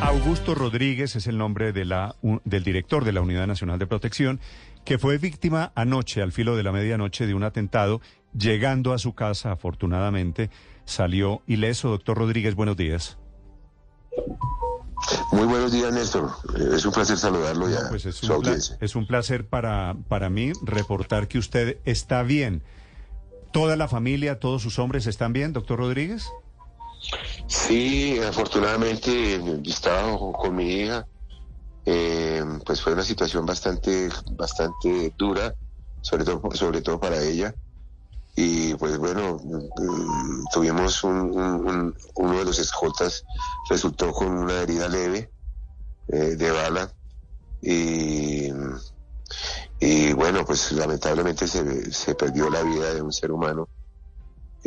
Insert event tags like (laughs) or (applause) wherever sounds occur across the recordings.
Augusto Rodríguez es el nombre de la, un- del director de la Unidad Nacional de Protección, que fue víctima anoche, al filo de la medianoche, de un atentado. Llegando a su casa, afortunadamente, salió ileso. Doctor Rodríguez, buenos días. Muy buenos días, Néstor. Es un placer saludarlo ya. Pues es un, pla- audiencia. es un placer para, para mí reportar que usted está bien. ¿Toda la familia, todos sus hombres están bien, doctor Rodríguez? Sí, afortunadamente estaba con mi hija. Eh, pues fue una situación bastante, bastante dura, sobre todo, sobre todo para ella. Y pues bueno, mm, tuvimos un, un- un- uno de los escoltas resultó con una herida leve eh, de bala y, bueno, pues lamentablemente se perdió la vida de un ser humano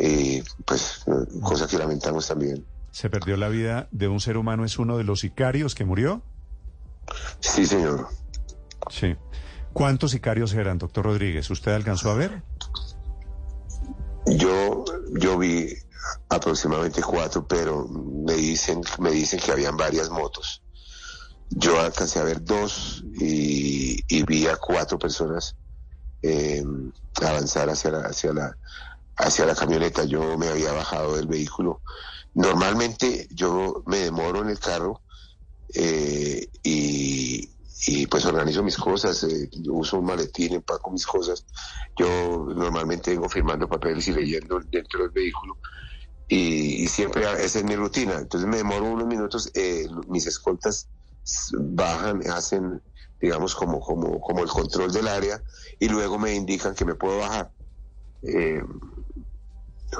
y pues eh, cosa que lamentamos también. Se perdió la vida de un ser humano, es uno de los sicarios que murió. Sí, señor. Sí. ¿Cuántos sicarios eran, doctor Rodríguez? ¿Usted alcanzó a ver? Yo, yo vi aproximadamente cuatro, pero me dicen, me dicen que habían varias motos. Yo alcancé a ver dos y, y vi a cuatro personas eh, avanzar hacia la, hacia la, hacia la camioneta. Yo me había bajado del vehículo. Normalmente yo me demoro en el carro eh, y, y pues organizo mis cosas, eh, uso un maletín, empaco mis cosas. Yo normalmente vengo firmando papeles y leyendo dentro del vehículo y, y siempre esa es mi rutina. Entonces me demoro unos minutos, eh, mis escoltas bajan, hacen digamos como, como, como el control del área y luego me indican que me puedo bajar. Eh,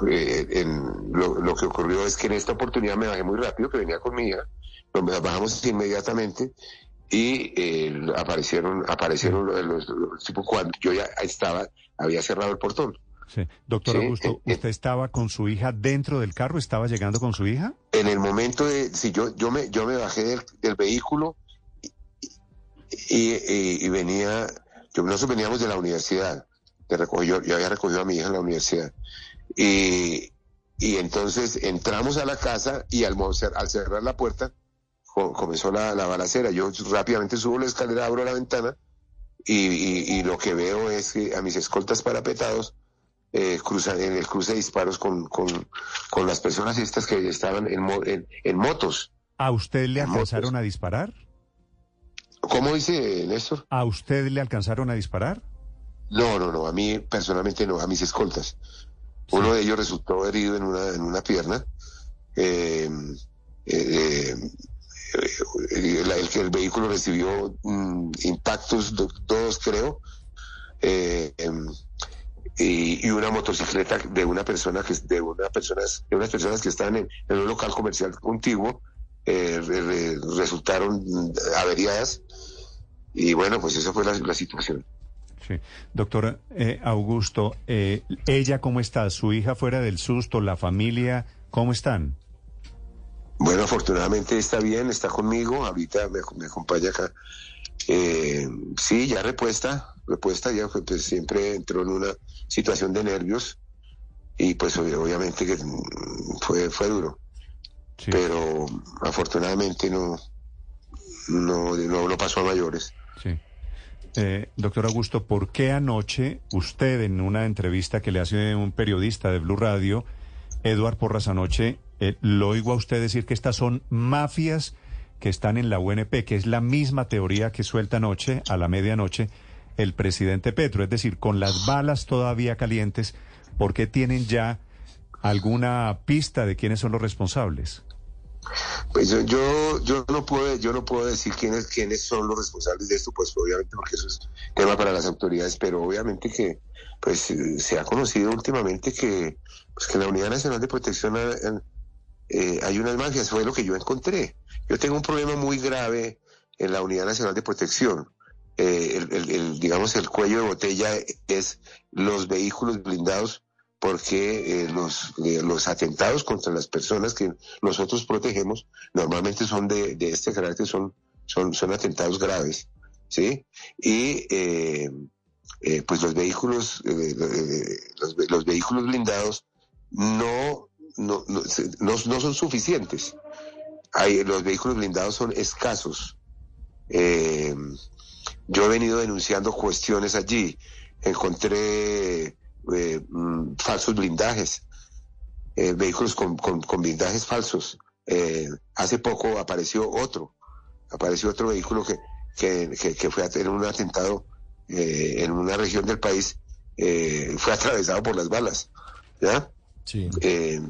eh, en- lo, lo que ocurrió es que en esta oportunidad me bajé muy rápido, que venía con mi hija, nos bajamos inmediatamente y eh, aparecieron aparecieron los, los- tipos cuando yo ya estaba, había cerrado el portón. Sí. Doctor Sí, Augusto, eh, eh. ¿usted estaba con su hija dentro del carro? ¿Estaba llegando con su hija? En el momento de, si yo, yo me, yo me bajé del, del vehículo y, y- y venía, yo, nosotros veníamos de la universidad, de recogió, yo había recogido a mi hija en la universidad. Y, y entonces entramos a la casa y al, al cerrar la puerta co- comenzó la, la balacera. Yo rápidamente subo la escalera, abro la ventana y, y- y lo que veo es que a mis escoltas parapetados eh, cruzan en el cruce de disparos con, con, con las personas estas que estaban en, mo- en, en motos. ¿A usted le Motos. alcanzaron a disparar? ¿Cómo dice Néstor? ¿A usted le alcanzaron a disparar? No, no, no, a mí personalmente no, a mis escoltas. Uno de ellos resultó herido en una, en una pierna. Eh, eh, eh, el, que el vehículo recibió mm, impactos, do- dos creo, y, y una motocicleta de una persona que de una personas de unas personas que están en, en un local comercial contiguo eh, re- re- resultaron mm, averiadas y bueno pues esa fue la, la situación. Sí. Doctor eh, Augusto, eh, ¿ella cómo está? ¿Su hija fuera del susto? ¿La familia? ¿Cómo están? Bueno, afortunadamente está bien, está conmigo, ahorita me, me acompaña acá. Eh, sí, ya repuesta, repuesta, ya pues, siempre entró en una situación de nervios y pues ob- obviamente que mm, fue, fue duro, Sí. pero afortunadamente no, no, no, no pasó a mayores. Eh, doctor Augusto, ¿por qué anoche usted en una entrevista que le hace un periodista de Blue Radio, Eduard Porras anoche, eh, lo oigo a usted decir que estas son mafias que están en la UNP, que es la misma teoría que suelta anoche, a la medianoche, el presidente Petro, es decir, con las balas todavía calientes, ¿por qué tienen ya alguna pista de quiénes son los responsables? Pues yo, yo, yo no puedo, yo no puedo decir quiénes, quiénes son los responsables de esto, pues obviamente porque eso es tema para las autoridades, pero obviamente que pues eh, se ha conocido últimamente que, pues, que la Unidad Nacional de Protección eh, hay unas mafias, fue lo que yo encontré. Yo tengo un problema muy grave en la Unidad Nacional de Protección. Eh, el, digamos, el cuello de botella es los vehículos blindados porque eh, los, eh, los atentados contra las personas que nosotros protegemos normalmente son de, de este carácter, son, son, son atentados graves, ¿sí? Y eh, eh, pues los vehículos, eh, eh, los, los vehículos blindados no, no, no, no- no son suficientes. Hay, los vehículos blindados son escasos. Yo he venido denunciando cuestiones allí. Encontré eh, mm, falsos blindajes, eh, vehículos con, con- con blindajes falsos. Eh, hace poco apareció otro, apareció otro vehículo que, que, que- que fue a tener un atentado eh, en una región del país, eh, fue atravesado por las balas. ¿Ya? Sí. Eh,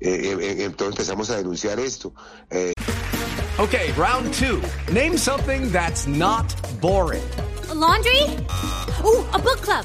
eh, eh, entonces empezamos a denunciar esto. Eh, Okay, round two. Name something that's not boring. A laundry? Ooh, a book club.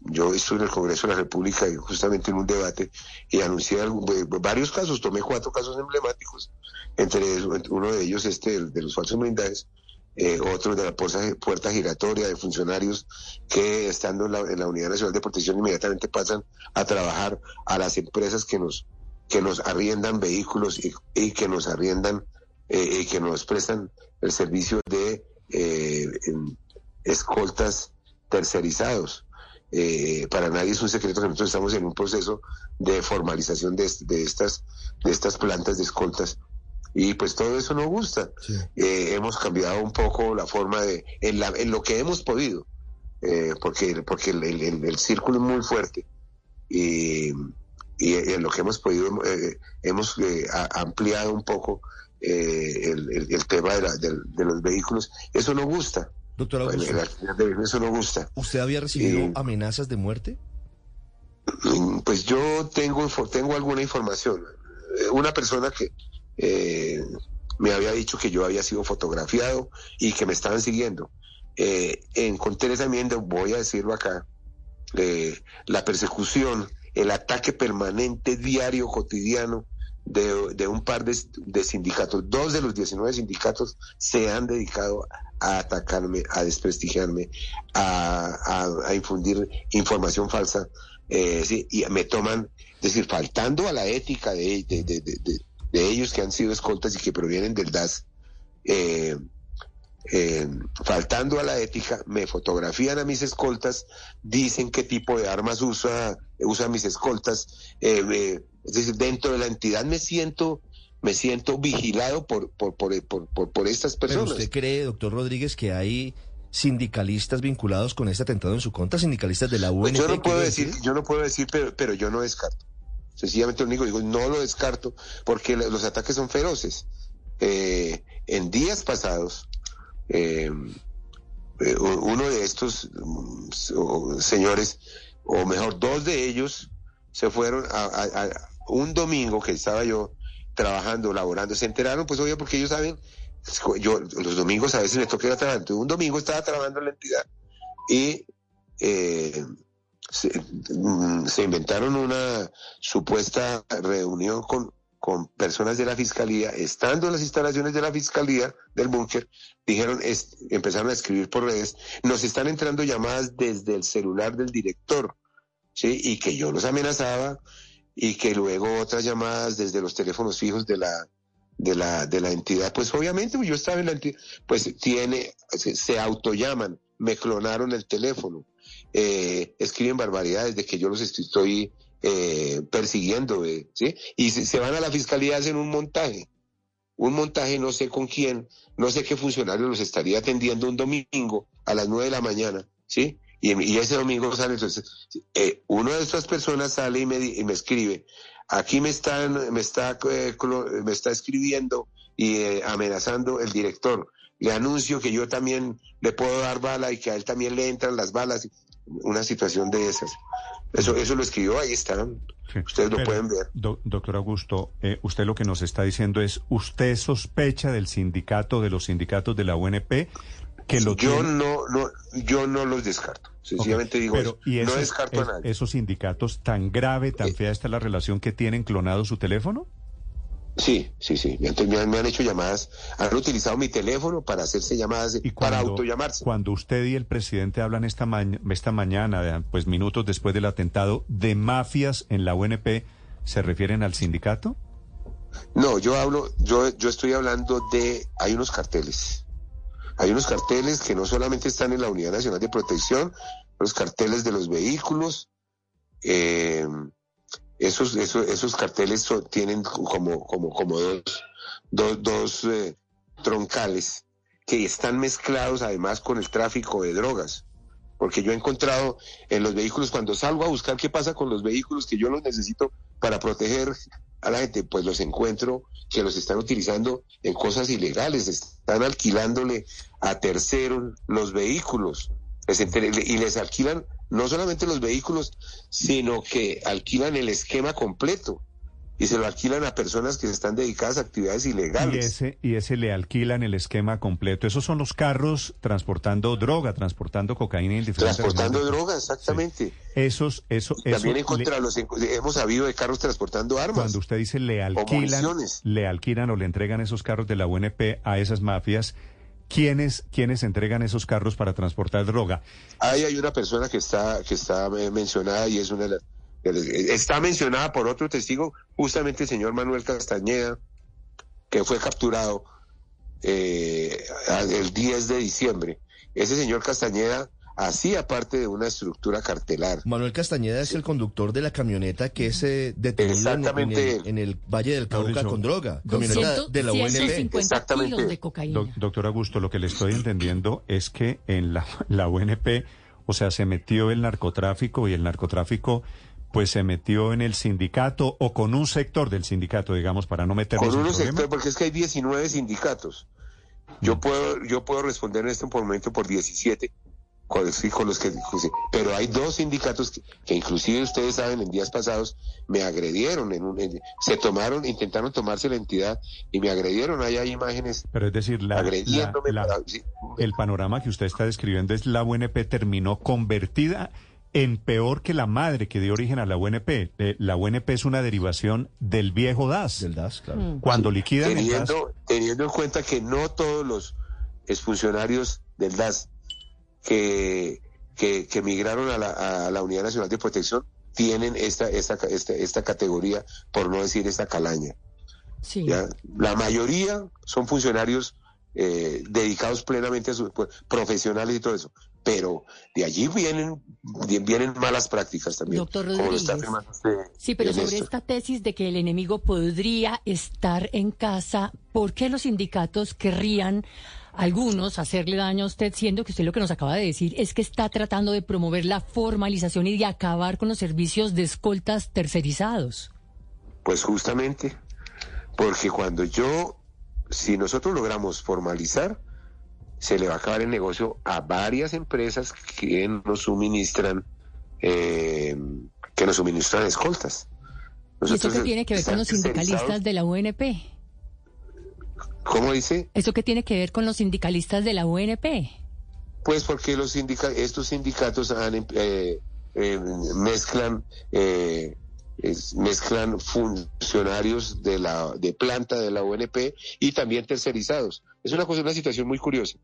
yo estuve en el Congreso de la República justamente en un debate y anuncié varios casos, tomé cuatro casos emblemáticos, entre uno de ellos este de los falsos blindajes, eh, otro de la puerta, puerta giratoria de funcionarios que estando en la, en la Unidad Nacional de Protección inmediatamente pasan a trabajar a las empresas que nos que nos arriendan vehículos y, y que nos arriendan eh, y que nos prestan el servicio de eh, escoltas tercerizados. Eh, para nadie es un secreto que nosotros estamos en un proceso de formalización de, de estas de estas plantas de escoltas y pues todo eso nos gusta. Sí. Eh, hemos cambiado un poco la forma de en, la- en lo que hemos podido eh, porque porque el, el- el- el círculo es muy fuerte y, y en lo que hemos podido eh, hemos a- ampliado un poco eh, el, el- el tema de, la- del- de los vehículos. Eso no gusta. Doctor Augusto, eso no gusta. ¿usted había recibido Eh, amenazas de muerte? Mm, Pues yo tengo, tengo alguna información. Eh, Una persona que eh, me había dicho que yo había sido fotografiado y que me estaban siguiendo. Eh, encontré también, voy a decirlo acá, la persecución, el ataque permanente, diario, cotidiano de, un par de, de sindicatos. Dos de los 19 sindicatos se han dedicado a atacarme, a desprestigiarme, a, infundir información falsa. eh, y me toman, es decir, faltando a la ética de- de ellos que han sido escoltas y que provienen del DAS, eh, eh, faltando a la ética, me fotografían a mis escoltas, dicen qué tipo de armas usa, usan mis escoltas, eh, es decir, dentro de la entidad me siento, me siento vigilado por, por, por, por, por- estas ¿Pero personas. usted cree, doctor Rodríguez, que hay sindicalistas vinculados con este atentado en su contra? ¿Sindicalistas de la UNP? Pues yo no puedo decir, yo no puedo decir, pero, pero yo no descarto. Sencillamente lo único que digo, no lo descarto porque los ataques son feroces. Eh, en días pasados, eh, eh, uno de estos mm, señores, o mejor, dos de ellos, se fueron a, un domingo que estaba yo trabajando, laborando, se enteraron, pues obvio, porque ellos saben, yo los domingos a veces me toca ir a trabajar, un domingo estaba trabajando en la entidad y eh, se, mm, se inventaron una supuesta reunión con, con personas de la fiscalía, estando en las instalaciones de la fiscalía del búnker, dijeron, empezaron a escribir por redes, nos están entrando llamadas desde el celular del director, ¿sí? Y que yo los amenazaba y que luego otras llamadas desde los teléfonos fijos de la de la de la entidad, pues obviamente yo estaba en la entidad, pues tiene se, se autollaman, me clonaron el teléfono, eh, escriben barbaridades de que yo los estoy eh, persiguiendo, ¿sí? Y se, van a la fiscalía, hacen un montaje, un montaje no sé con quién, no sé qué funcionario los estaría atendiendo un domingo a las nueve de la mañana, ¿sí? Y, ese domingo sale, entonces, eh, una de estas personas sale y me, y me escribe, aquí me están, me está, eh, me está escribiendo y eh, amenazando el director. le anuncio que yo también le puedo dar bala y que a él también le entran las balas. Una situación de esas. Eso, eso lo escribió, ahí están. Sí. Ustedes lo Pero, pueden ver. do- doctor Augusto, eh, usted lo que nos está diciendo es, ¿usted sospecha del sindicato, de los sindicatos de la UNP, que lo yo tienen? no, no, yo no los descarto. Sencillamente digo pero, eso. ¿y no esos- descarto a nadie. esos sindicatos tan grave, tan Eh. fea está la relación que tienen clonado su teléfono? Sí, sí, sí. Me han, me han- me han hecho llamadas, han utilizado mi teléfono para hacerse llamadas, Y para cuando, autollamarse. cuando usted y el presidente hablan esta, ma- esta mañana, pues minutos después del atentado, de mafias en la UNP, ¿se refieren al sindicato? No, yo hablo, yo, yo estoy hablando de, hay unos carteles. Hay unos carteles que no solamente están en la Unidad Nacional de Protección, los carteles de los vehículos, eh, esos, esos, esos carteles tienen como, como, como dos, dos, dos eh, troncales que están mezclados además con el tráfico de drogas. Porque yo he encontrado en los vehículos, cuando salgo a buscar qué pasa con los vehículos que yo los necesito para proteger a la gente, pues los encuentro que los están utilizando en cosas ilegales, están alquilándole a terceros los vehículos y les alquilan no solamente los vehículos, sino que alquilan el esquema completo y se lo alquilan a personas que están dedicadas a actividades Y ilegales. ese, y ese le alquilan el esquema completo. Esos son los carros transportando droga, transportando cocaína en diferentes Transportando droga, exactamente. Esos, eso, eso También en le- contra los, hemos sabido de carros transportando armas. cuando usted dice le alquilan, le alquilan o le entregan esos carros de la UNP a esas mafias, ¿quiénes, quiénes entregan esos carros para transportar droga? Ahí hay una persona que está, que está eh, mencionada y es una de las- eh, está mencionada por otro testigo, justamente el señor Manuel Castañeda, que fue capturado eh, el 10 de diciembre. Ese señor Castañeda hacía parte de una estructura cartelar. Manuel Castañeda es el conductor de la camioneta que es eh, detenido en, el, en el Valle del Cauca con droga. Camioneta de la UNP. 150 Exactamente. kilos de cocaína. Doc- doctor Augusto, lo que le estoy entendiendo es que en la, (laughs) la UNP, o sea, se metió el narcotráfico y el narcotráfico pues se metió en el sindicato o con un sector del sindicato, digamos, para no meternos Con en problemas. sectores, porque es que hay 19 sindicatos. Yo puedo, yo puedo responder en este momento por 17, con, sí, con los que, sí, pero hay dos sindicatos que, que inclusive ustedes saben, en días pasados me agredieron, en un, en- se tomaron, intentaron tomarse la entidad y me agredieron, ahí hay imágenes Pero es decir, la, agrediéndome. la- la- para- sí. el panorama que usted está describiendo es la UNP terminó convertida en peor que la madre que dio origen a la UNP. Eh, la UNP es una derivación del viejo DAS. Del DAS, claro. Cuando liquidan el DAS, teniendo, teniendo en cuenta que no todos los exfuncionarios del DAS que, que, que migraron a la, a la Unidad Nacional de Protección tienen esta, esta, esta, esta categoría, por no decir esta calaña. Sí. ¿ya? La mayoría son funcionarios eh, dedicados plenamente a sus pues, profesionales y todo eso. Pero de allí vienen, vienen malas prácticas también. Doctor como lo está Rodríguez. usted, Sí, pero sobre esta tesis de que el enemigo podría estar en casa, ¿por qué los sindicatos querrían algunos hacerle daño a usted, siendo que usted lo que nos acaba de decir es que está tratando de promover la formalización y de acabar con los servicios de escoltas tercerizados? Pues justamente, porque cuando yo, si nosotros logramos formalizar, se le va a acabar el negocio a varias empresas que nos suministran, eh, que nos suministran escoltas. ¿Y eso Nosotros qué tiene que ver con los sindicalistas de la UNP? ¿Cómo dice? ¿Eso qué tiene que ver con los sindicalistas de la UNP? Pues porque los sindica estos sindicatos han, em- eh, eh, mezclan eh, es- mezclan funcionarios de la de planta de la UNP y también tercerizados. Es una cosa, una situación muy curiosa.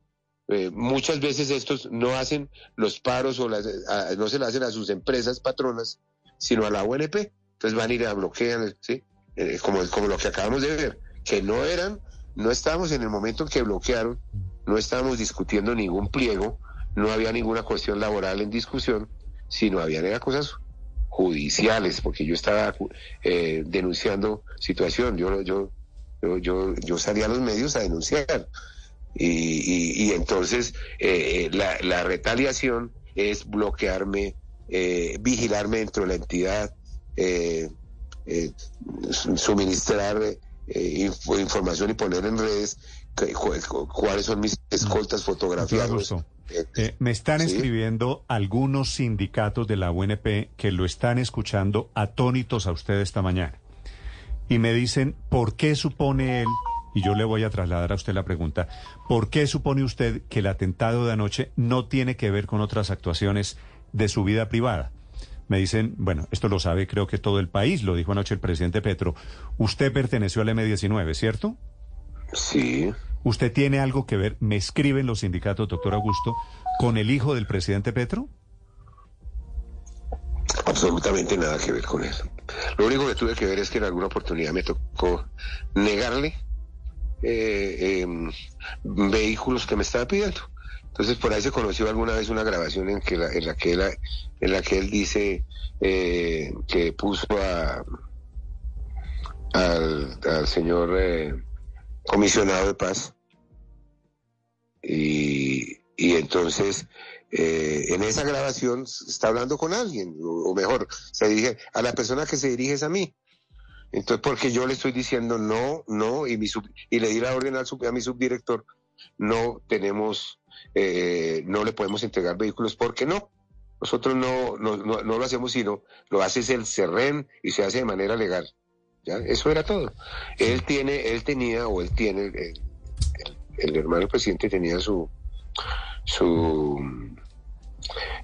Eh, muchas veces estos no hacen los paros o las, a- no se le hacen a sus empresas patronas, sino a la UNP. Entonces van a ir a bloquear, ¿sí? Eh, como, como lo que acabamos de ver, que no eran, no estábamos en el momento en que bloquearon, no estábamos discutiendo ningún pliego, no había ninguna cuestión laboral en discusión, sino habían era cosas judiciales, porque yo estaba eh, denunciando situación, yo, yo, yo, yo, yo salí a los medios a denunciar. Y, y- y entonces eh, la, la retaliación es bloquearme, eh, vigilarme dentro de la entidad, eh, eh, su- suministrar eh, info- información y poner en redes que- cu- cu- cuáles son mis escoltas Doctor fotografiados. Eh, me están Sí. escribiendo algunos sindicatos de la UNP que lo están escuchando atónitos a usted esta mañana. Y me dicen, ¿por qué supone él, y yo le voy a trasladar a usted la pregunta, ¿por qué supone usted que el atentado de anoche no tiene que ver con otras actuaciones de su vida privada? Me dicen, bueno, esto lo sabe creo que todo el país, lo dijo anoche el presidente Petro. Usted perteneció al M-19, ¿cierto? Sí. ¿Usted tiene algo que ver, me escriben los sindicatos, doctor Augusto, con el hijo del presidente Petro? absolutamente nada que ver con él. Lo único que tuve que ver es que en alguna oportunidad me tocó negarle eh, em, vehículos que me estaba pidiendo. Entonces por ahí se conoció alguna vez una grabación en que la, en la que él, en la que él dice eh, que puso a al, señor eh, comisionado de paz y, y entonces eh, en esa grabación está hablando con alguien, o, o mejor, se dirige a la persona que se dirige es a mí. Entonces, porque yo le estoy diciendo no, no, y, mi sub- y le di la orden al sub- a mi subdirector, no tenemos, eh, no le podemos entregar vehículos, porque no. Nosotros no, no, no, no lo hacemos, sino lo hace es el CERREN y se hace de manera legal. ¿ya? Eso era todo. Él tiene, él tenía, o él tiene, el, hermano presidente tenía su, su,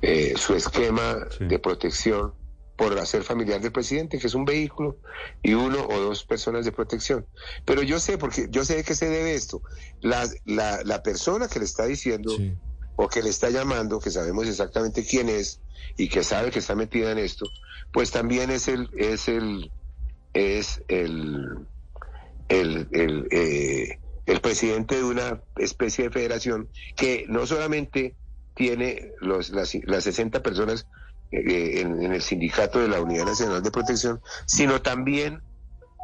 eh, su esquema Sí. de protección por hacer familiar del presidente, que es un vehículo y uno o dos personas de protección. Pero yo sé, porque yo sé de qué se debe esto. La, la, la persona que le está diciendo Sí. o que le está llamando, que sabemos exactamente quién es y que sabe que está metida en esto, pues también es el, es el, es el, el, el, eh, el presidente de una especie de federación que no solamente tiene los, las, las 60 personas eh, en, en el sindicato de la Unidad Nacional de Protección, sino también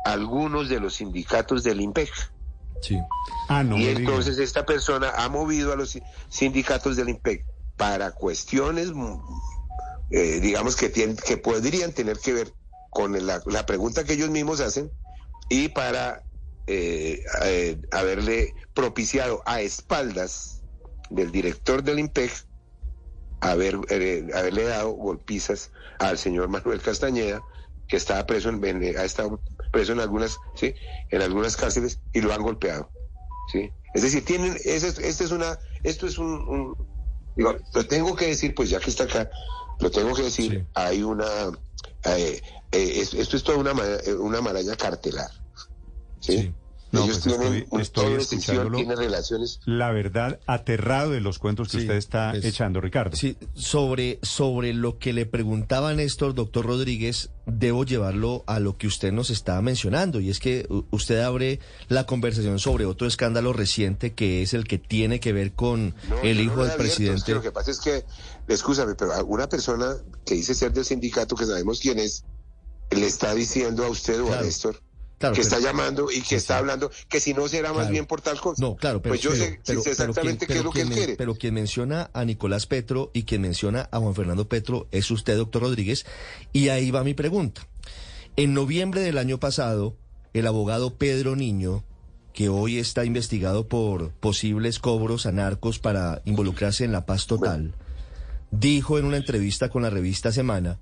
algunos de los sindicatos del IMPEC. Sí. Ah, no y diga. entonces esta persona ha movido a los si- sindicatos del IMPEC para cuestiones, mm, eh, digamos, que, tienen, que podrían tener que ver con la, la pregunta que ellos mismos hacen y para eh, eh, haberle propiciado a espaldas del director del IMPEC haber, eh, haberle dado golpizas al señor Manuel Castañeda, que estaba preso en, en- ha estado preso en algunas, sí, en algunas cárceles y lo han golpeado, sí. Es decir, tienen, es- este es una, esto es un, un- digo, lo tengo que decir, pues ya que está acá, lo tengo que decir, Sí. hay una, eh, eh, es- esto es toda una, eh, una maraña cartelar, sí. Sí. No, Ellos pues estoy- un estoy escuchándolo. relaciones La verdad, aterrado de los cuentos que Sí, usted está echando, Ricardo. Sí, sobre, sobre lo que le preguntaba Néstor, doctor Rodríguez, debo llevarlo a lo que usted nos estaba mencionando, y es que usted abre la conversación sobre otro escándalo reciente que es el que tiene que ver con No, el hijo no del abierto, es que presidente. lo que pasa es que, escúchame, pero alguna persona que dice ser del sindicato, que sabemos quién es, le está diciendo a usted o a Néstor Claro, que pero- está llamando y que Sí, está hablando que si no será más Claro. bien por tal cosa. No, claro, pero, pues yo pero- sé, pero- sé exactamente quien- qué es lo que él men- quiere. Pero quien menciona a Nicolás Petro y quien menciona a Juan Fernando Petro es usted, doctor Rodríguez. Y ahí va mi pregunta. En noviembre del año pasado, el abogado Pedro Niño, que hoy está investigado por posibles cobros a narcos para involucrarse en la paz total, dijo en una entrevista con la revista Semana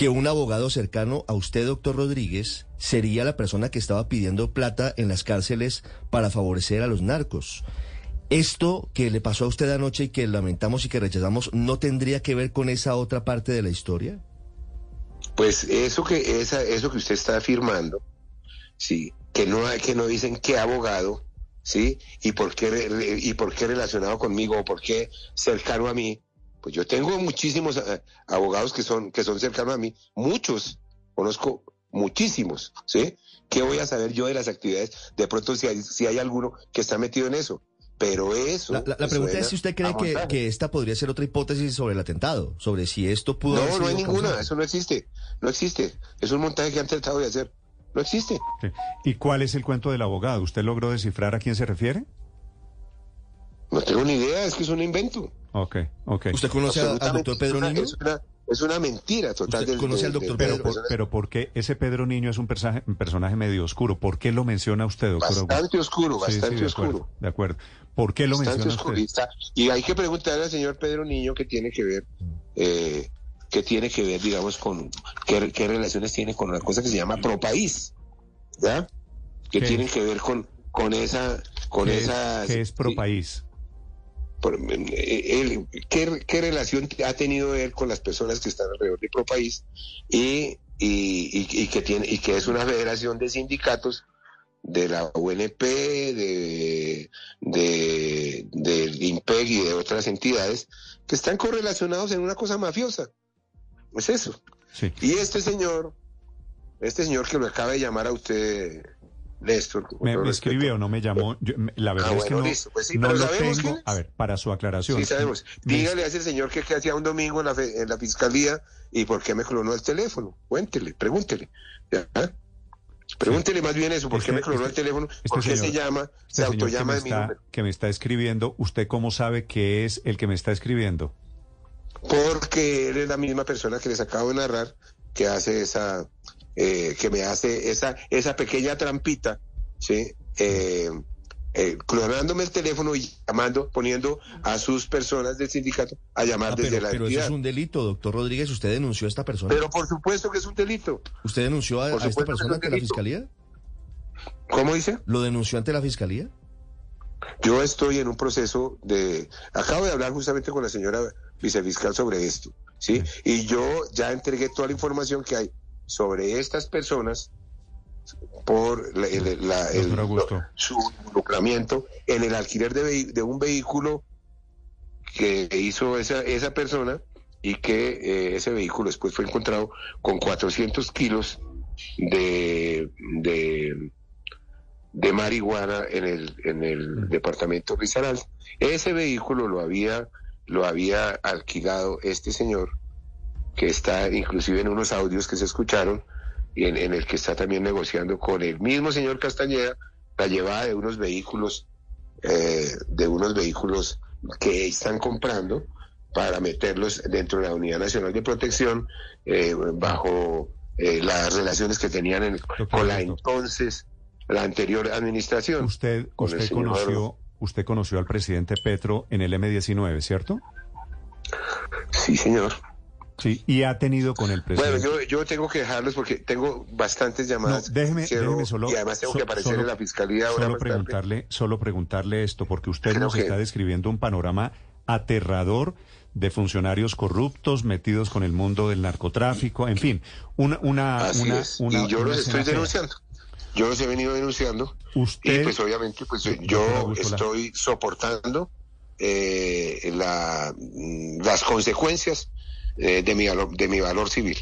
que un abogado cercano a usted, doctor Rodríguez, sería la persona que estaba pidiendo plata en las cárceles para favorecer a los narcos. Esto que le pasó a usted anoche y que lamentamos y que rechazamos, ¿no tendría que ver con esa otra parte de la historia? Pues eso que esa, eso que usted está afirmando, sí, que no que no dicen qué abogado, sí, y por qué y por qué relacionado conmigo o por qué cercano a mí. Pues yo tengo muchísimos eh, abogados que son que son cercanos a mí, muchos, conozco muchísimos, sí. ¿Qué voy a saber yo de las actividades? De pronto si hay, si hay alguno que está metido en eso. Pero eso. La, la- la pregunta es si usted cree que, que esta podría ser otra hipótesis sobre el atentado, sobre si esto pudo haber No, no hay ninguna, causado. eso no existe, no existe. Es un montaje que han tratado de hacer. No existe. ¿Y cuál es el cuento del abogado? ¿Usted logró descifrar a quién se refiere? No tengo ni idea, es que es un invento. Ok, ok. ¿Usted conoce al doctor Pedro es una, Niño? Es una, es una mentira total. ¿Usted del- conoce al doctor Pedro? por- pero ¿por qué ese Pedro Niño es un personaje, un personaje medio oscuro? ¿Por qué lo menciona usted, doctor? Bastante oscuro, Sí, sí, bastante acuerdo, oscuro. de acuerdo. ¿Por qué lo Bastante menciona oscuro. usted? Y, hay que preguntarle al señor Pedro Niño qué tiene que ver, eh, qué tiene que ver, digamos, con qué, qué relaciones tiene con una cosa que se llama Propaís, ¿ya? Que ¿Qué tienen es? que ver con, con esa, con ¿Qué es, esa. qué es pro país? Por- eh, él, ¿qué, qué relación ha tenido él con las personas que están alrededor de Propaís y, y, y, y que tiene y que es una federación de sindicatos de la UNP, de, de, del IMPEG y de otras entidades que están correlacionados en una cosa mafiosa. Es eso. Sí. Y este señor, este señor que lo acaba de llamar a usted, Néstor, con Me, me escribió, no me llamó. Yo- la verdad Ah, es que bueno, no, listo. Pues sí, no lo tengo. A ver, para su aclaración. Sí, sabemos. me- Dígale a ese señor que, que hacía un domingo en la, fe- en la fiscalía y por qué me clonó el teléfono. Cuéntele, pregúntele. ¿Ya? Pregúntele más bien eso, por qué Este- me clonó este- se teléfono, este por qué se llama, Este se autollama de mi está, número. que me está escribiendo, ¿usted cómo sabe que es el que me está escribiendo? Porque él es la misma persona que les acabo de narrar, que hace esa, eh, que me hace esa, esa pequeña trampita, ¿sí? Eh, eh, clonándome el teléfono y llamando, poniendo a sus personas del sindicato a llamar Ah, desde pero, la pero eso es un delito, doctor Rodríguez. ¿Usted denunció a esta persona? Pero por supuesto que es un delito. ¿Usted denunció a, esta es persona ante la fiscalía? ¿Cómo dice? ¿Lo denunció ante la fiscalía? Yo estoy en un proceso de... Acabo de hablar justamente con la señora vicefiscal sobre esto, ¿sí? Y yo ya entregué toda la información que hay sobre estas personas por la- el, la- el- su involucramiento en el alquiler de, de un vehículo que hizo esa, esa persona y que eh, ese vehículo después fue encontrado con 400 kilos de, de, de marihuana en el, en el departamento Risaralda. Ese vehículo lo había, lo había alquilado este señor, que está inclusive en unos audios que se escucharon, y en, en el que está también negociando con el mismo señor Castañeda la llevada de unos vehículos, eh, de unos vehículos que están comprando para meterlos dentro de la Unidad Nacional de Protección eh, bajo eh, las relaciones que tenían en- con la entonces, la anterior administración. Usted, con señor- conoció, usted conoció al presidente Petro en el M19, ¿cierto? Sí, señor. Sí, y ha tenido con el Bueno, presidente. yo, yo tengo que dejarlos porque tengo bastantes llamadas. No, déjeme, Quiero- déjeme solo. Y además tengo so- que aparecer solo- en la fiscalía ahora Solo tarde. preguntarle, solo preguntarle esto, porque usted Creo nos que- está describiendo un panorama aterrador de funcionarios corruptos metidos con el mundo del narcotráfico, en fin, una, una, Así una, es. una- y yo los estoy denunciando. Yo los he venido denunciando. Usted, Y pues obviamente pues yo estoy soportando eh, la, mm, las consecuencias eh, de, mi valor, de mi valor civil.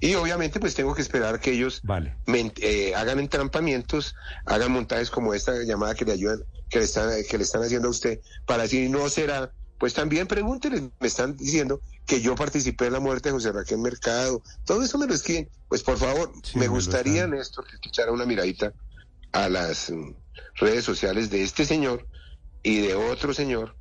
Y obviamente pues tengo que esperar que ellos vale, eh, hagan entrampamientos, hagan montajes como esta llamada que le ayudan, que le están, que le están haciendo a usted, para decir no será, pues también pregúntenle, me están diciendo que yo participé en la muerte de José Raquel Mercado, todo eso me lo escriben, pues por favor, Sí, me gustaría, Néstor, que echara una miradita a las mm, redes sociales de este señor y de otro señor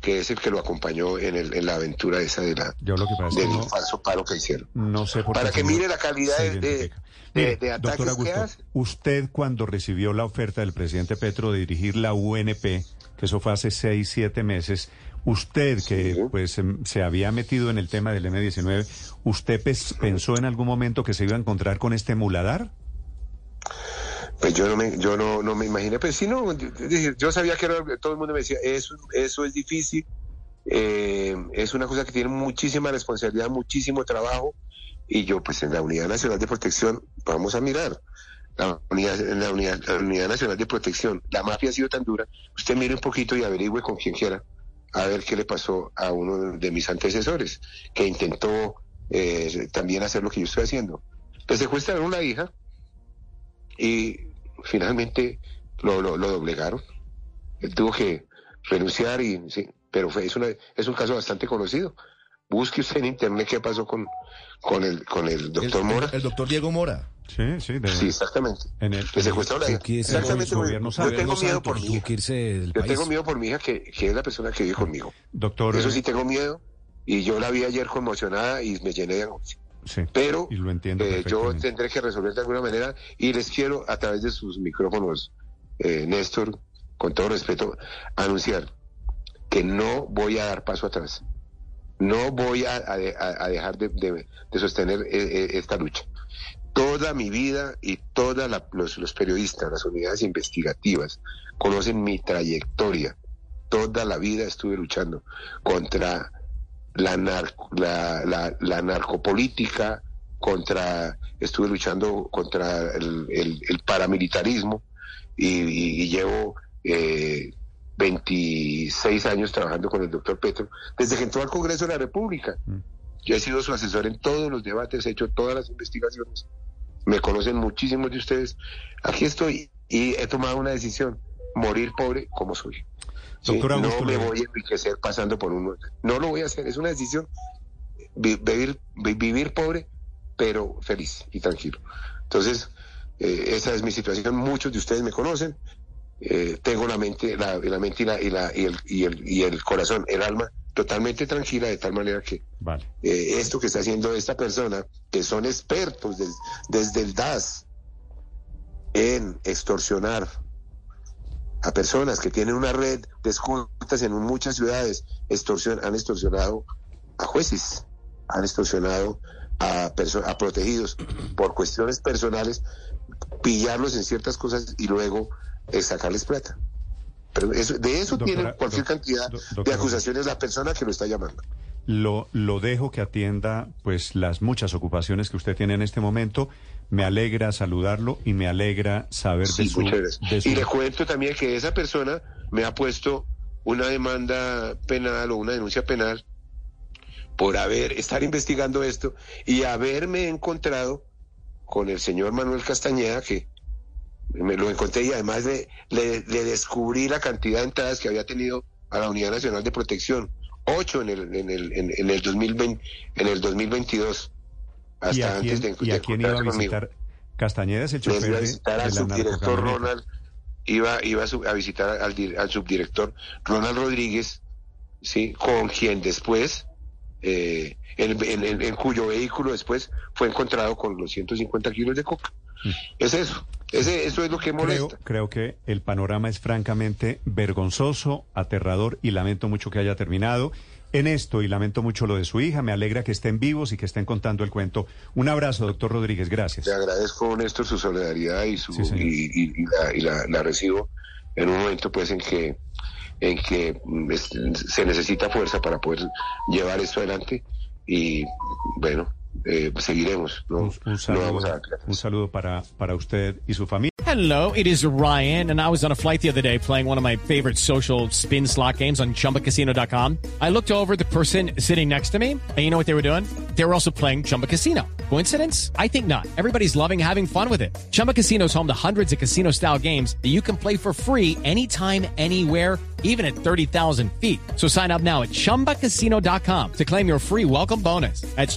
que es el que lo acompañó en, el, en la aventura esa de la, yo lo que pasa del no, falso paro que hicieron. no sé por qué Para que mire la calidad de, de, Mire, ataques doctor que hace. usted cuando recibió la oferta del presidente Petro de dirigir la UNP, que eso fue hace seis, siete meses, usted que Sí. pues em, se había metido en el tema del M19, ¿usted pes- pensó en algún momento que se iba a encontrar con este muladar? Pues yo no me, yo no, no me imaginé, pues sí, no, yo sabía que todo el mundo me decía, eso, eso es difícil, eh, es una cosa que tiene muchísima responsabilidad, muchísimo trabajo, y yo pues en la Unidad Nacional de Protección, vamos a mirar, la Unidad, la unidad, la unidad Nacional de Protección, la mafia ha sido tan dura, usted mire un poquito y averigüe con quien quiera, a ver qué le pasó a uno de mis antecesores, que intentó eh, también hacer lo que yo estoy haciendo. Le secuestraron la hija, y finalmente lo, lo, lo doblegaron. Él tuvo que renunciar y sí, pero fue, es, una, es un caso bastante conocido. Busque usted en internet qué pasó con, con el con el doctor el, Mora. El, el doctor Diego Mora. Sí, sí, de- sí, exactamente. en el, Le secuestraron la Exactamente. gobierno Yo tengo miedo por mi hija. Yo país. tengo miedo por mi hija que, que es la persona que vive conmigo. doctor, Eso sí tengo miedo y yo la vi ayer conmocionada y me llené de angustia. Sí, Pero y lo entiendo eh, yo tendré que resolver de alguna manera y les quiero a través de sus micrófonos, eh, Néstor, con todo respeto, anunciar que no voy a dar paso atrás. No voy a, a de- a- a dejar de, de- de sostener eh, eh, esta lucha. Toda mi vida y todos los, los periodistas, las unidades investigativas, conocen mi trayectoria. Toda la vida estuve luchando contra la, narco- la, la, la narcopolítica, contra, estuve luchando contra el, el- el paramilitarismo y, y- y llevo eh, 26 años trabajando con el doctor Petro desde que entró al Congreso de la República. Yo he sido su asesor en todos los debates, he hecho todas las investigaciones. Me conocen muchísimos de ustedes. Aquí estoy y he tomado una decisión, morir pobre como soy. Doctor Augusto no me voy a enriquecer pasando por uno. No lo voy a hacer, es una decisión. Vi- Vivir, vi- vivir pobre, pero feliz y tranquilo. Entonces, eh, esa es mi situación. Muchos de ustedes me conocen. Eh, tengo la mente, la, la mente y, la- y la- y el, y, el, y el corazón, el alma totalmente tranquila, de tal manera que Vale. eh, esto que está haciendo esta persona, que son expertos des- desde el DAS en extorsionar a personas que tienen una red de escoltas en muchas ciudades, extorsion- han extorsionado a jueces, han extorsionado a, a protegidos por cuestiones personales, pillarlos en ciertas cosas y luego eh, sacarles plata. Pero eso- de eso Doctora- tiene cualquier cantidad do- de acusaciones la persona que lo está llamando. Lo, lo dejo que atienda pues las muchas ocupaciones que usted tiene en este momento. Me alegra saludarlo y me alegra saber Sí, de su, de Y le cuento también que esa persona me ha puesto una demanda penal o una denuncia penal por haber estar investigando esto y haberme encontrado con el señor Manuel Castañeda que me lo encontré y además le descubrí la cantidad de entradas que había tenido a la Unidad Nacional de Protección ocho en el en el en, en el 2020 en el 2022 hasta ¿Y a antes quién, de, y a quién iba a conmigo. visitar? Castañeda es el chofer iba a visitar al subdirector. Ronald, iba, iba a, visitar al, di- al subdirector Ronald Rodríguez, sí, con quien después, eh, en, en- cuyo vehículo después fue encontrado con los 150 kilos de coca. Es eso, ese, eso es lo que Mm. Creo, molesta. creo que el panorama es francamente vergonzoso, aterrador y lamento mucho que haya terminado en esto y lamento mucho lo de su hija. Me alegra que estén vivos y que estén contando el cuento. Un abrazo, doctor Rodríguez. Gracias. Le agradezco, Néstor, su solidaridad y, su, Sí, y, y- y la, y la- la recibo en un momento pues en que en que mm, es- se necesita fuerza para poder llevar esto adelante y bueno, eh, seguiremos. No, Un, un saludo, vamos a un saludo para, para usted y su familia. Hello, it is Ryan, and I was on a flight the other day playing one of my favorite social spin slot games on chumbacasino.com. I looked over the person sitting next to me, and you know what they were doing? They were also playing Chumba Casino. Coincidence? I think not. Everybody's loving having fun with it. Chumba Casino is home to hundreds of casino style games that you can play for free anytime, anywhere even at 30,000 feet. So sign up now at ChumbaCasino.com to claim your free welcome bonus. That's